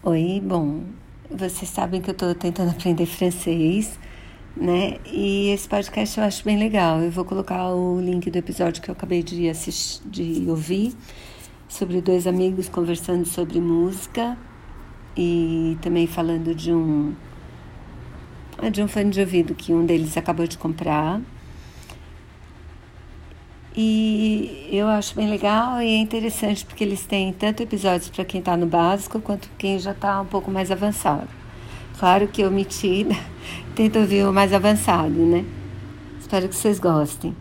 Oi, bom, vocês sabem que eu estou tentando aprender francês, né? E esse podcast eu acho bem legal. Eu vou colocar o link do episódio que eu acabei de assistir, de ouvir, sobre dois amigos conversando sobre música e também falando de um de um fone de ouvido que um deles acabou de comprar. E eu acho bem legal e é interessante porque eles têm tanto episódios para quem está no básico quanto quem já está um pouco mais avançado. Claro que eu meti, tento ouvir o mais avançado, né? Espero que vocês gostem.